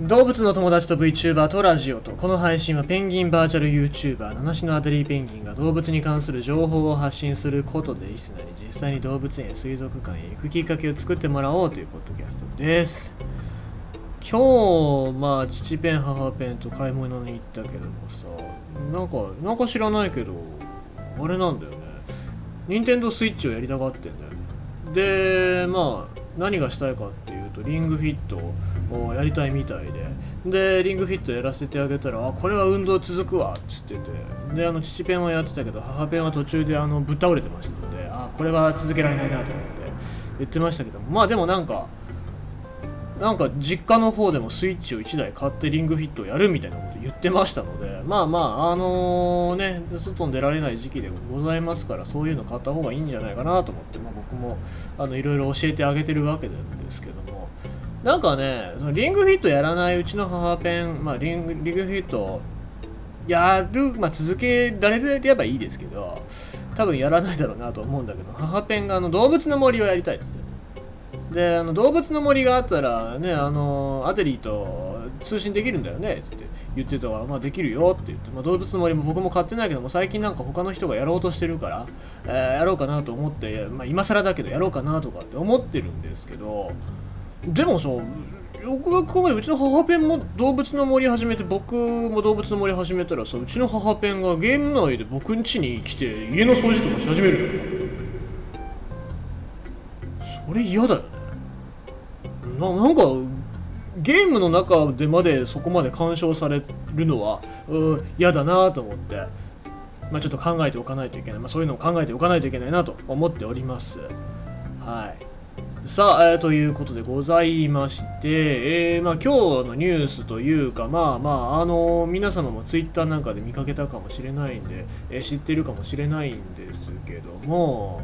動物の友達と VTuber とラジオと。この配信はペンギンバーチャル YouTuber 七種のアデリーペンギンが動物に関する情報を発信することでリスナーに実際に動物園や水族館へ行くきっかけを作ってもらおうというポッドキャストです。今日まあ父ペン母ペンと買い物に行ったけどもさなんかなんか知らないけどあれなんだよね。任天堂スイッチをやりたがってんだよね。でまあ何がしたいかっていうとリングフィットをやりたいみたいで。でリングフィットやらせてあげたらあこれは運動続くわっつってて。であの父ペンはやってたけど母ペンは途中であのぶっ倒れてましたのであこれは続けられないなと思って言ってましたけどまあでもなんかなんか実家の方でもスイッチを1台買ってリングフィットをやるみたいなこ言ってましたのでまあまああのね外に出られない時期でございますからそういうの買った方がいいんじゃないかなと思って、まあ、僕もあのいろいろ教えてあげてるわけなんですけどもなんかねそのリングフィットやらないうちの母ペン、まあ、リングリングフィットやる、まあ、続けられればいいですけど多分やらないだろうなと思うんだけど母ペンがあの動物の森をやりたいっつってであの動物の森があったらねあのアデリーと通信できるんだよねって言ってたからまあできるよって言って、まあ、動物の森も僕も買ってないけども最近なんか他の人がやろうとしてるから、えー、やろうかなと思って、まあ、今更だけどやろうかなとかって思ってるんですけどでもさよくよく考えてうちの母ペンも動物の森始めて僕も動物の森始めたらさうちの母ペンがゲーム内で僕ん家に来て家の掃除とかし始める。それ嫌だよ。ねななんかゲームの中でまでそこまで干渉されるのは嫌だなと思って、まあ、ちょっと考えておかないといけない、まあ、そういうのを考えておかないといけないなと思っております。はい。さあ、えー、ということでございまして、えー、まあ、今日のニュースというか、まあまあ、あのー、皆様もツイッターなんかで見かけたかもしれないんで、え、知ってるかもしれないんですけども、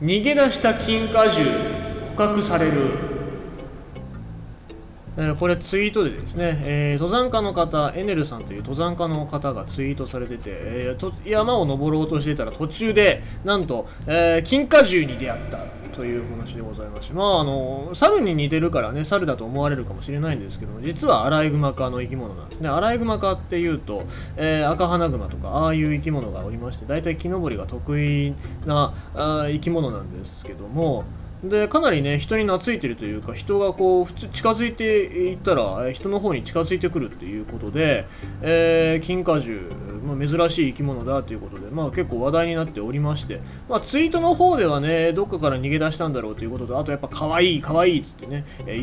逃げ出した金果汁獲されるえこれツイートでですね、えー、登山家の方、エネルさんという登山家の方がツイートされてて、えー、山を登ろうとしてたら途中で、なんと、え、金果獣に出会ったという話でございまして、まあ、あの、猿に似てるからね、猿だと思われるかもしれないんですけども、実はアライグマ科の生き物なんですね。アライグマ科っていうと、えー、赤花グマとか、ああいう生き物がおりまして、大体木登りが得意なあ生き物なんですけども、でかなりね人に懐いてるというか人がこう普通近づいていったら人の方に近づいてくるっていうことで、えー、金果樹、まあ、珍しい生き物だということで、まあ、結構話題になっておりまして、まあ、ツイートの方ではねどっかから逃げ出したんだろうということとあとやっぱ可愛い可愛いっつってね、えー、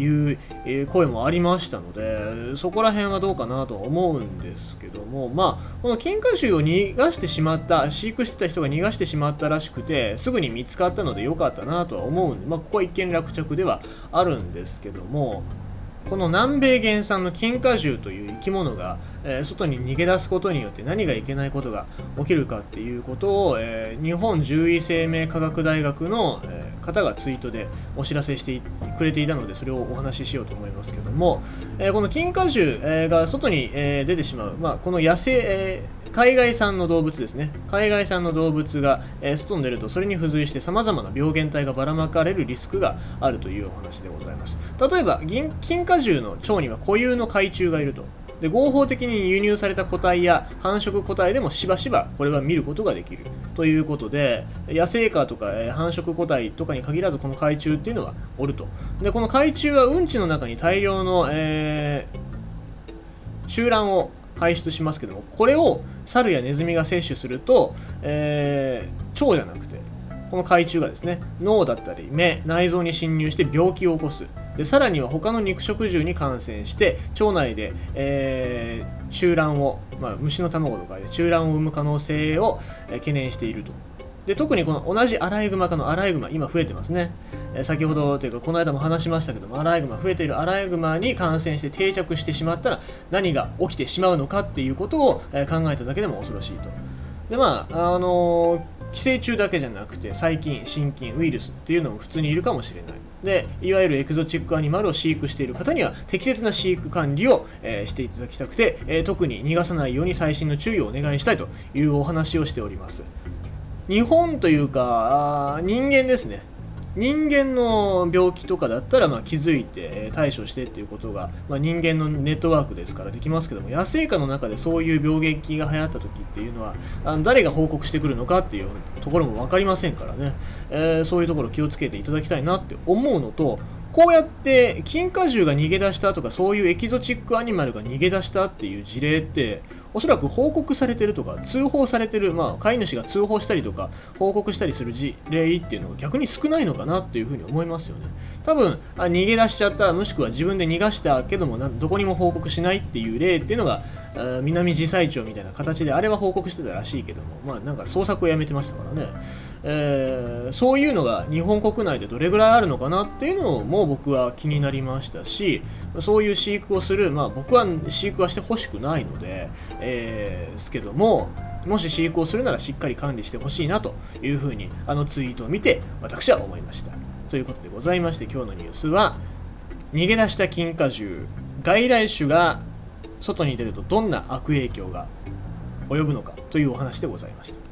いう、声もありましたのでそこら辺はどうかなとは思うんですけどもまあこの金果樹を逃がしてしまった飼育してた人が逃がしてしまったらしくてすぐに見つかったのでよかったなとは思うんですまあ、ここは一見落着ではあるんですけどもこの南米原産の金果獣という生き物が、えー、外に逃げ出すことによって何がいけないことが起きるかっていうことを、えー、日本獣医生命科学大学の、えー、方がツイートでお知らせしてくれていたのでそれをお話ししようと思いますけども、えこの金果獣、えが外に、え出てしまう、まあ、この野生、え海外産の動物ですね。海外産の動物が、えー、外に出るとそれに付随してさまざまな病原体がばらまかれるリスクがあるというお話でございます。例えば銀金果獣の腸には固有の海虫がいると。で合法的に輸入された個体や繁殖個体でもしばしばこれは見ることができる。ということで野生化とか、えー、繁殖個体とかに限らずこの海虫っていうのはおると。でこの海虫はうんちの中に大量の、えー、集卵を排出しますけどもこれを猿やネズミが摂取すると、えー、腸じゃなくてこの海中がですね脳だったり目内臓に侵入して病気を起こす。でさらには他の肉食獣に感染して腸内で、えー、中卵を、まあ、虫の卵とかで中卵を産む可能性を、懸念していると。で特にこの同じアライグマ科のアライグマ今増えてますね、えー、先ほどというかこの間も話しましたけどもアライグマ増えているアライグマに感染して定着してしまったら何が起きてしまうのかっていうことを、えー、考えただけでも恐ろしいと。でまああのー寄生虫だけじゃなくて細菌心筋ウイルスっていうのも普通にいるかもしれない。でいわゆるエクゾチックアニマルを飼育している方には適切な飼育管理を、えー、していただきたくて、えー、特に逃がさないように細心の注意をお願いしたいというお話をしております。日本というか人間ですね。人間の病気とかだったらまあ気づいて対処してっていうことが、まあ、人間のネットワークですからできますけども野生下の中でそういう病原が流行った時っていうのはあの誰が報告してくるのかっていうところも分かりませんからね、えー、そういうところ気をつけていただきたいなって思うのとこうやって金果獣が逃げ出したとかそういうエキゾチックアニマルが逃げ出したっていう事例っておそらく報告されてるとか通報されてる、まあ、飼い主が通報したりとか報告したりする事例っていうのが逆に少ないのかなっていうふうに思いますよね。多分あ逃げ出しちゃったもしくは自分で逃がしたけどもどこにも報告しないっていう例っていうのが南自災庁みたいな形であれは報告してたらしいけどもまあなんか捜索をやめてましたからね。えー、そういうのが日本国内でどれぐらいあるのかなっていうのも僕は気になりましたしそういう飼育をする、まあ、僕は飼育はしてほしくないので、ー、すけどももし飼育をするならしっかり管理してほしいなというふうにあのツイートを見て私は思いました。ということでございまして今日のニュースは逃げ出した金果獣外来種が外に出るとどんな悪影響が及ぶのかというお話でございました。